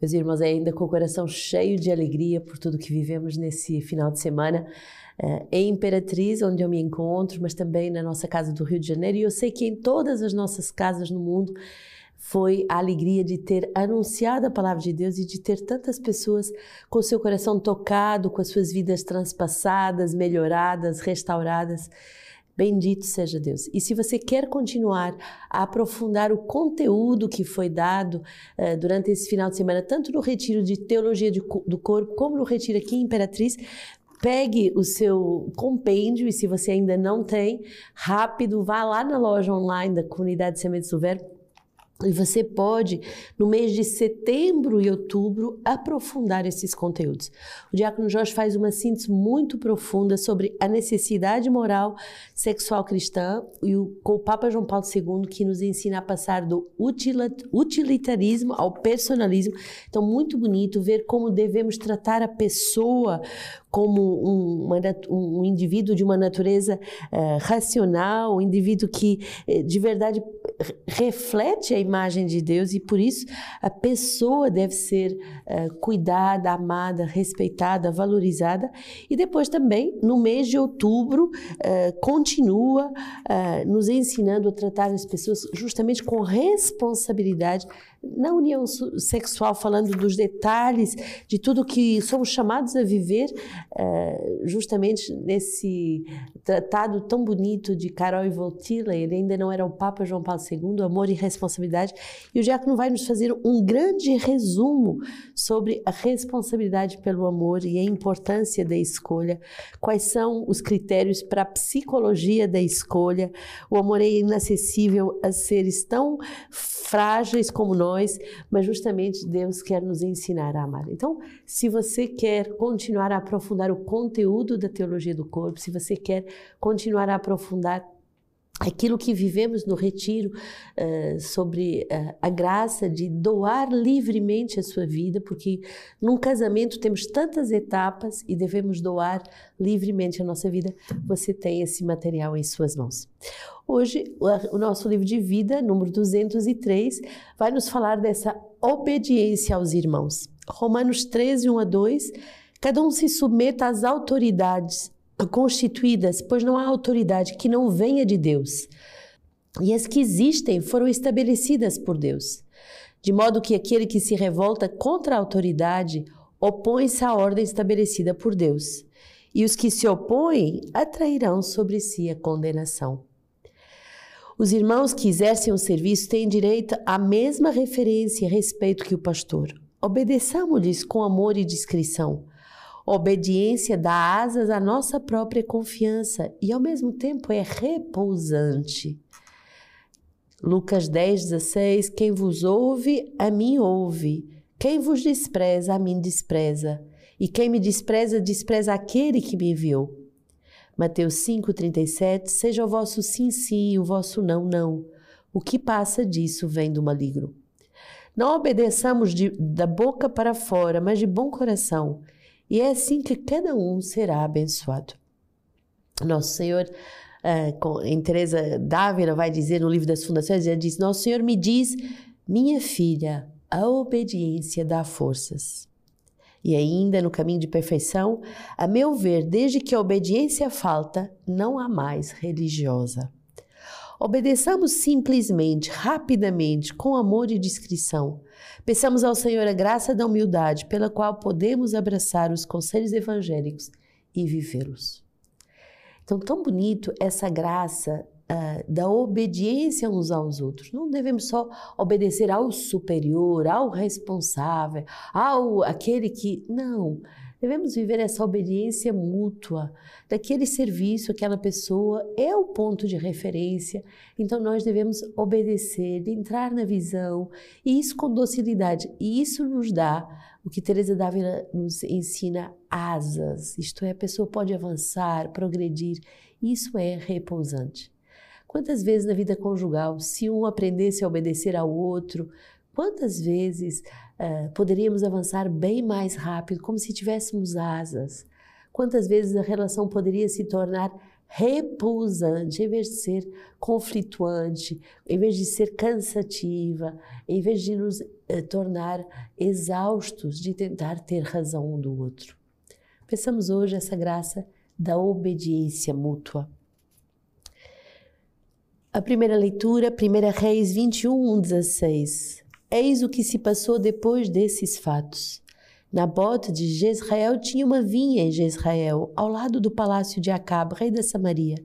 Meus irmãos, ainda com o coração cheio de alegria por tudo que vivemos nesse final de semana, uh, em Imperatriz, onde eu me encontro, mas também na nossa casa do Rio de Janeiro, e eu sei que em todas as nossas casas no mundo foi a alegria de ter anunciado a palavra de Deus e de ter tantas pessoas com seu coração tocado, com as suas vidas transpassadas, melhoradas, restauradas. Bendito seja Deus. E se você quer continuar a aprofundar o conteúdo que foi dado uh, durante esse final de semana, tanto no retiro de teologia de, do corpo, como no retiro aqui em Imperatriz, pegue o seu compêndio e se você ainda não tem, rápido, vá lá na loja online da comunidade Sementes do Verbo e você pode, no mês de setembro e outubro, aprofundar esses conteúdos. O Diácono Jorge faz uma síntese muito profunda sobre a necessidade moral sexual cristã e o, com o Papa João Paulo II, que nos ensina a passar do utilitarismo ao personalismo. Então, muito bonito ver como devemos tratar a pessoa como um, uma, um indivíduo de uma natureza uh, racional, um indivíduo que uh, de verdade reflete a imagem de Deus e por isso a pessoa deve ser uh, cuidada, amada, respeitada, valorizada. E depois também, no mês de outubro, continua nos ensinando a tratar as pessoas justamente com responsabilidade na união sexual, falando dos detalhes de tudo que somos chamados a viver, eh, justamente nesse tratado tão bonito de Carol e Voltila, ele ainda não era o Papa João Paulo II, Amor e Responsabilidade, e o Diácono vai nos fazer um grande resumo sobre a responsabilidade pelo amor e a importância da escolha, quais são os critérios para a psicologia da escolha, o amor é inacessível a seres tão frágeis como nós, nós, mas justamente Deus quer nos ensinar a amar. Então, se você quer continuar a aprofundar o conteúdo da teologia do corpo, se você quer continuar a aprofundar aquilo que vivemos no retiro uh, sobre uh, a graça de doar livremente a sua vida, porque num casamento temos tantas etapas e devemos doar livremente a nossa vida. Você tem esse material em suas mãos. Hoje, o nosso livro de vida, número 203, vai nos falar dessa obediência aos irmãos. Romanos 13, 1 a 2. Cada um se submeta às autoridades constituídas, pois não há autoridade que não venha de Deus. E as que existem foram estabelecidas por Deus. De modo que aquele que se revolta contra a autoridade opõe-se à ordem estabelecida por Deus. E os que se opõem atrairão sobre si a condenação. Os irmãos que exercem o serviço têm direito à mesma referência e respeito que o pastor. Obedeçamos-lhes com amor e discrição. Obediência dá asas à nossa própria confiança e, ao mesmo tempo, é repousante. Lucas 10, 16: Quem vos ouve, a mim ouve. Quem vos despreza, a mim despreza. E quem me despreza, despreza aquele que me enviou. Mateus 5,37 Seja o vosso sim, sim e o vosso não, não. O que passa disso vem do maligno. Não obedeçamos de, da boca para fora, mas de bom coração, e é assim que cada um será abençoado. Nosso Senhor, uh, em Teresa Dávila, vai dizer no livro das Fundações, ele diz: Nosso Senhor me diz, minha filha, a obediência dá forças e ainda no caminho de perfeição, a meu ver, desde que a obediência falta, não há mais religiosa. Obedeçamos simplesmente, rapidamente, com amor e discrição. Peçamos ao Senhor a graça da humildade, pela qual podemos abraçar os conselhos evangélicos e vivê-los. Então, tão bonito essa graça uh, da obediência uns aos outros. Não devemos só obedecer ao superior, ao responsável, ao aquele que. Não. Devemos viver essa obediência mútua, daquele serviço, aquela pessoa é o ponto de referência, então nós devemos obedecer, entrar na visão, e isso com docilidade. E isso nos dá o que Teresa Dávila nos ensina, asas, isto é, a pessoa pode avançar, progredir, isso é repousante. Quantas vezes na vida conjugal, se um aprendesse a obedecer ao outro, quantas vezes uh, poderíamos avançar bem mais rápido, como se tivéssemos asas? Quantas vezes a relação poderia se tornar repousante, em vez de ser conflituante, em vez de ser cansativa, em vez de nos eh, tornar exaustos de tentar ter razão um do outro. Pensamos hoje essa graça da obediência mútua. A primeira leitura, 1 Reis 21, 16. Eis o que se passou depois desses fatos. Nabote de Jezreel tinha uma vinha em Jezreel, ao lado do palácio de Acabe, rei da Samaria.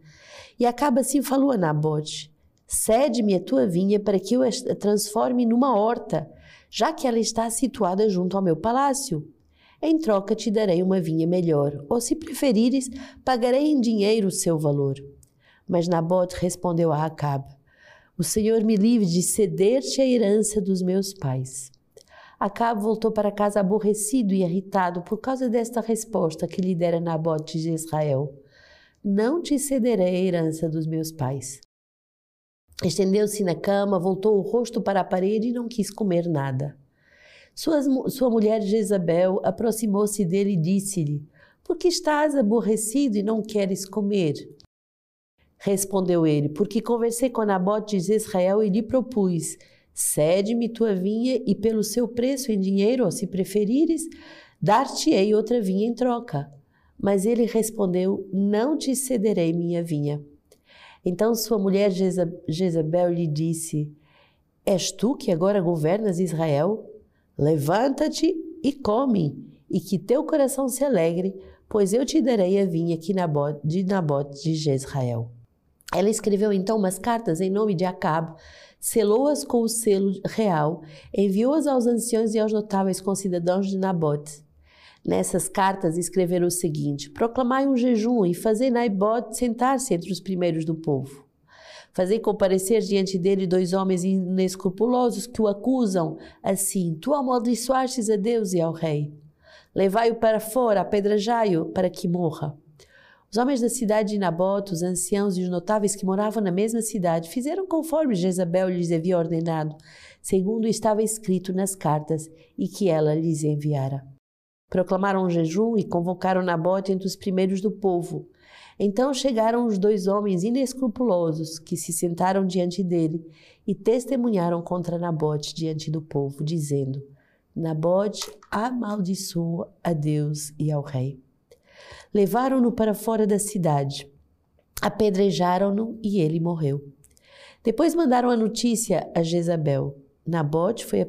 E Acabe assim falou a Nabote: Cede-me a tua vinha para que eu a transforme numa horta, já que ela está situada junto ao meu palácio. Em troca te darei uma vinha melhor, ou se preferires, pagarei em dinheiro o seu valor. Mas Nabote respondeu a Acabe: O Senhor me livre de ceder-te a herança dos meus pais. Acabe voltou para casa aborrecido e irritado por causa desta resposta que lhe dera Nabote de Israel. Não te cederei a herança dos meus pais. Estendeu-se na cama, voltou o rosto para a parede e não quis comer nada. Sua, sua mulher Jezabel aproximou-se dele e disse-lhe: Por que estás aborrecido e não queres comer? Respondeu ele: Porque conversei com Nabote de Israel e lhe propus: Cede-me tua vinha e pelo seu preço em dinheiro, ou se preferires, dar-te-ei outra vinha em troca. Mas ele respondeu: Não te cederei minha vinha. Então sua mulher Jezabel lhe disse: És tu que agora governas Israel? Levanta-te e come, e que teu coração se alegre, pois eu te darei a vinha de Nabote de Jezrael. Ela escreveu então umas cartas em nome de Acabe, selou-as com o selo real, enviou-as aos anciãos e aos notáveis concidadãos de Nabote. Nessas cartas escreveram o seguinte: Proclamai um jejum e fazei Nabote sentar-se entre os primeiros do povo. Fazei comparecer diante dele dois homens inescrupulosos que o acusam assim: Tu amaldiçoastes a Deus e ao rei. Levai-o para fora, apedrejai-o, para que morra. Os homens da cidade de Nabote, os anciãos e os notáveis que moravam na mesma cidade, fizeram conforme Jezabel lhes havia ordenado, segundo estava escrito nas cartas e que ela lhes enviara. Proclamaram um jejum e convocaram Nabote entre os primeiros do povo. Então chegaram os dois homens inescrupulosos que se sentaram diante dele e testemunharam contra Nabote diante do povo, dizendo: Nabote amaldiçoa a Deus e ao rei. Levaram-no para fora da cidade, apedrejaram-no e ele morreu. Depois mandaram a notícia a Jezabel: Nabote foi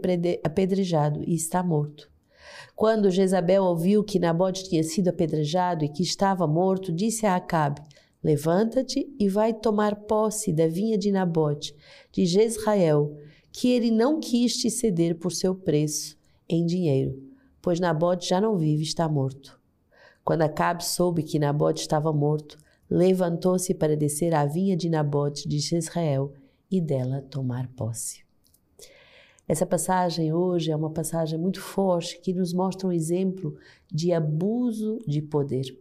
apedrejado e está morto. Quando Jezabel ouviu que Nabote tinha sido apedrejado e que estava morto, disse a Acabe: Levanta-te e vai tomar posse da vinha de Nabote, de Jezrael, que ele não quis te ceder por seu preço em dinheiro, pois Nabote já não vive, está morto. Quando Acabe soube que Nabote estava morto, levantou-se para descer à vinha de Nabote de Jezreel e dela tomar posse. Essa passagem hoje é uma passagem muito forte que nos mostra um exemplo de abuso de poder.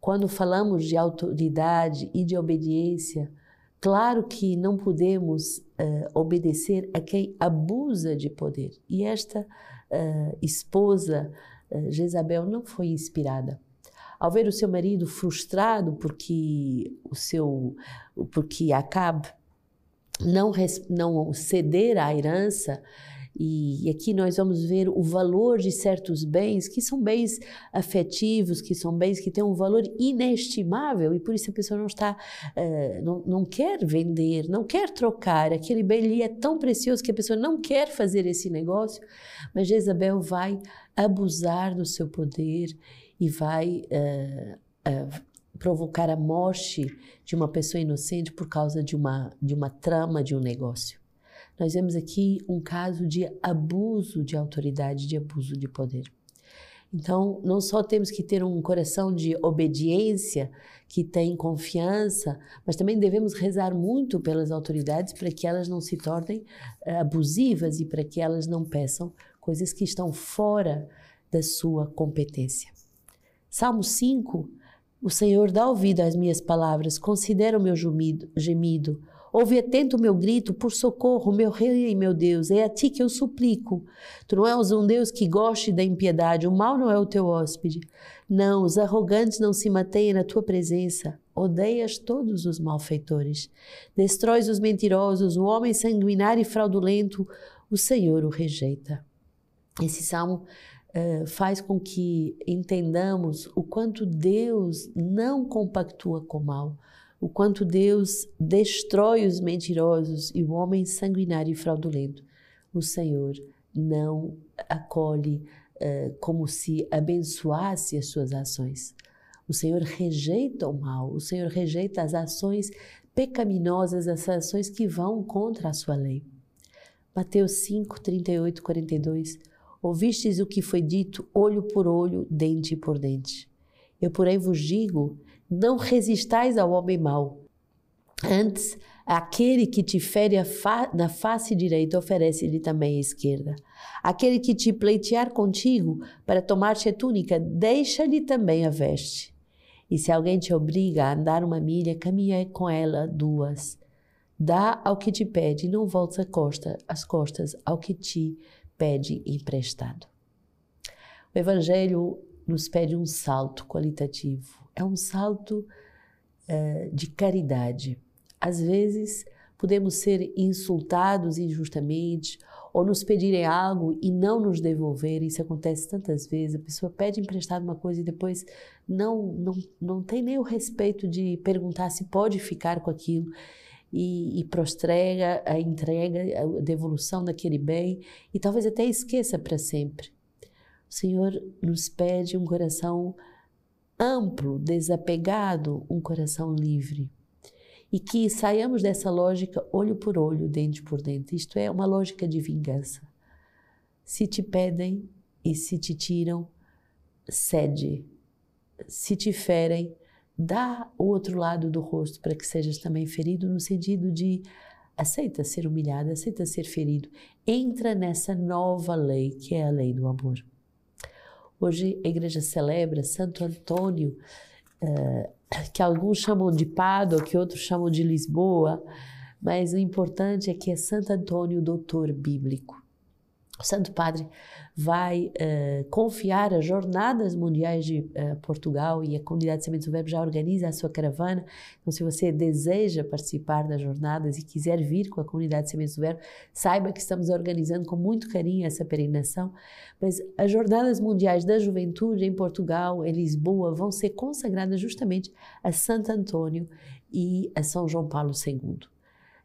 Quando falamos de autoridade e de obediência, claro que não podemos uh, obedecer a quem abusa de poder. E esta uh, esposa Jezabel não foi inspirada. Ao ver o seu marido frustrado porque o seu porque Acabe não, não ceder à herança, e aqui nós vamos ver o valor de certos bens que são bens afetivos, que são bens que têm um valor inestimável e por isso a pessoa não está, uh, não, não quer vender, não quer trocar. Aquele bem ali é tão precioso que a pessoa não quer fazer esse negócio, mas Jezabel vai abusar do seu poder e vai uh, uh, provocar a morte de uma pessoa inocente por causa de uma, de uma trama de um negócio. Nós vemos aqui um caso de abuso de autoridade, de abuso de poder. Então, não só temos que ter um coração de obediência, que tem confiança, mas também devemos rezar muito pelas autoridades para que elas não se tornem eh, abusivas e para que elas não peçam coisas que estão fora da sua competência. Salmo 5: O Senhor dá ouvido às minhas palavras, considera o meu gemido, Ouve atento o meu grito por socorro, meu rei e meu Deus. É a ti que eu suplico. Tu não és um Deus que goste da impiedade. O mal não é o teu hóspede. Não, os arrogantes não se mantêm na tua presença. Odeias todos os malfeitores. Destróis os mentirosos, o homem sanguinário e fraudulento. O Senhor o rejeita. Esse salmo uh, faz com que entendamos o quanto Deus não compactua com o mal o quanto Deus destrói os mentirosos e o homem sanguinário e fraudulento. O Senhor não acolhe uh, como se abençoasse as suas ações. O Senhor rejeita o mal, o Senhor rejeita as ações pecaminosas, as ações que vão contra a sua lei. Mateus 5, 38, 42. Ouvistes o que foi dito, olho por olho, dente por dente. Eu, porém, vos digo não resistais ao homem mau. Antes, aquele que te fere fa na face direita, oferece-lhe também a esquerda. Aquele que te pleitear contigo para tomar-te a túnica, deixa-lhe também a veste. E se alguém te obriga a andar uma milha, caminha com ela duas. Dá ao que te pede, e não voltes a costa, as costas ao que te pede emprestado. O Evangelho nos pede um salto qualitativo é um salto uh, de caridade. Às vezes, podemos ser insultados injustamente ou nos pedirem algo e não nos devolverem. Isso acontece tantas vezes. A pessoa pede emprestado uma coisa e depois não, não, não tem nem o respeito de perguntar se pode ficar com aquilo. E, e prostrega a entrega, a devolução daquele bem e talvez até esqueça para sempre. O Senhor nos pede um coração amplo, desapegado, um coração livre. E que saiamos dessa lógica olho por olho, dente por dente. Isto é uma lógica de vingança. Se te pedem e se te tiram, cede. Se te ferem, dá o outro lado do rosto para que sejas também ferido, no sentido de aceita ser humilhado, aceita ser ferido. Entra nessa nova lei que é a lei do amor. Hoje a igreja celebra Santo Antônio, uh, que alguns chamam de Pádua, que outros chamam de Lisboa, mas o importante é que é Santo Antônio, doutor bíblico. O Santo Padre vai uh, confiar as Jornadas Mundiais de uh, Portugal e a Comunidade de Sementes do Verbo já organiza a sua caravana. Então, se você deseja participar das jornadas e quiser vir com a Comunidade de Sementes do Verbo, saiba que estamos organizando com muito carinho essa peregrinação. Mas as Jornadas Mundiais da Juventude em Portugal, em Lisboa, vão ser consagradas justamente a Santo Antônio e a São João Paulo II.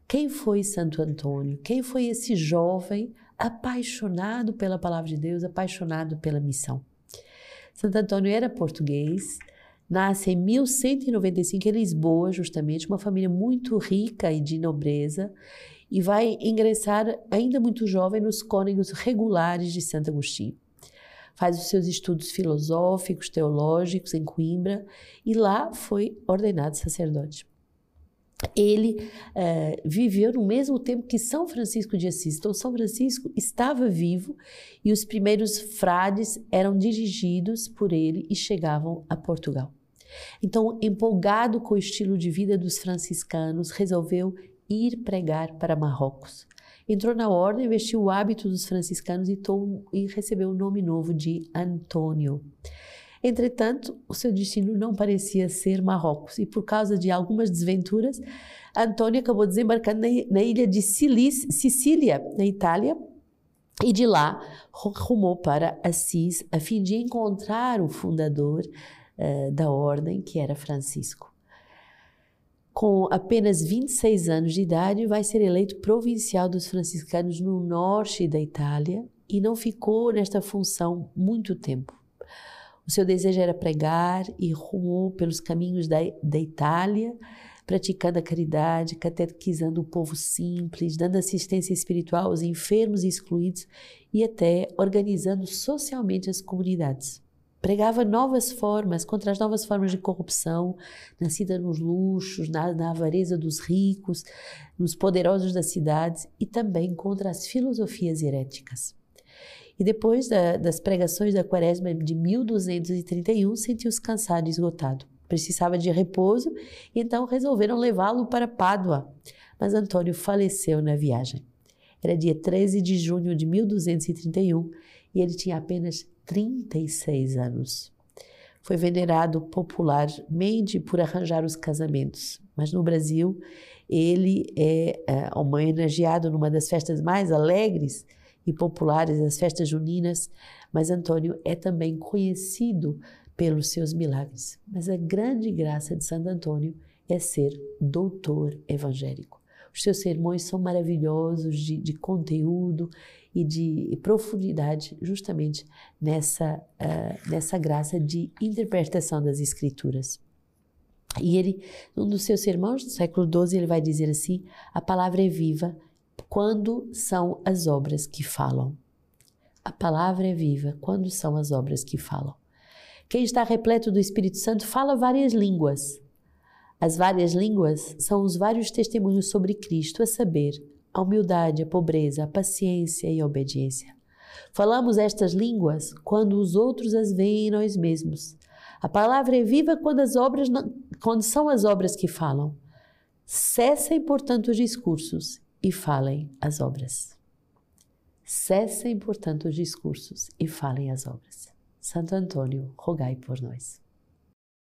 Quem foi Santo Antônio? Quem foi esse jovem? Apaixonado pela palavra de Deus, apaixonado pela missão. Santo Antônio era português, nasce em 1195 em Lisboa, justamente, uma família muito rica e de nobreza, e vai ingressar ainda muito jovem nos cônegos regulares de Santo Agostinho. Faz os seus estudos filosóficos, teológicos em Coimbra e lá foi ordenado sacerdote ele uh, viveu no mesmo tempo que São Francisco de Assis. Então, São Francisco estava vivo e os primeiros frades eram dirigidos por ele e chegavam a Portugal. Então, empolgado com o estilo de vida dos franciscanos, resolveu ir pregar para Marrocos. Entrou na ordem, vestiu o hábito dos franciscanos e, tom, e recebeu o nome novo de Antônio. Entretanto, o seu destino não parecia ser Marrocos e, por causa de algumas desventuras, Antônio acabou desembarcando na, ilha de Sicília, na Itália, e de lá rumou para Assis a fim de encontrar o fundador uh, da ordem, que era Francisco. Com apenas 26 anos de idade, vai ser eleito provincial dos franciscanos no norte da Itália e não ficou nesta função muito tempo. O seu desejo era pregar e rumou pelos caminhos da, da Itália, praticando a caridade, catequizando o povo simples, dando assistência espiritual aos enfermos e excluídos e até organizando socialmente as comunidades. Pregava novas formas, contra as novas formas de corrupção, nascida nos luxos, na, na avareza dos ricos, nos poderosos das cidades e também contra as filosofias heréticas. E depois da, das pregações da quaresma de 1231, sentiu-se cansado e esgotado. Precisava de repouso e então resolveram levá-lo para Pádua, mas Antônio faleceu na viagem. Era dia 13 de junho de 1231 e ele tinha apenas 36 anos. Foi venerado popularmente por arranjar os casamentos, mas no Brasil ele é, é homenageado numa das festas mais alegres e populares, as festas juninas, mas Antônio é também conhecido pelos seus milagres. Mas a grande graça de Santo Antônio é ser doutor evangélico. Os seus sermões são maravilhosos de, de conteúdo e de profundidade, justamente nessa, uh, nessa graça de interpretação das Escrituras. E ele, num dos seus sermões do século XII, ele vai dizer assim: a palavra é viva quando são as obras que falam. A palavra é viva quando são as obras que falam. Quem está repleto do Espírito Santo fala várias línguas. As várias línguas são os vários testemunhos sobre Cristo, a saber, a humildade, a pobreza, a paciência e a obediência. Falamos estas línguas quando os outros as veem em nós mesmos. A palavra é viva quando as obras não, quando são as obras que falam. Cessem, portanto, os discursos e falem as obras. Cessem, portanto, os discursos e falem as obras. Santo Antônio, rogai por nós.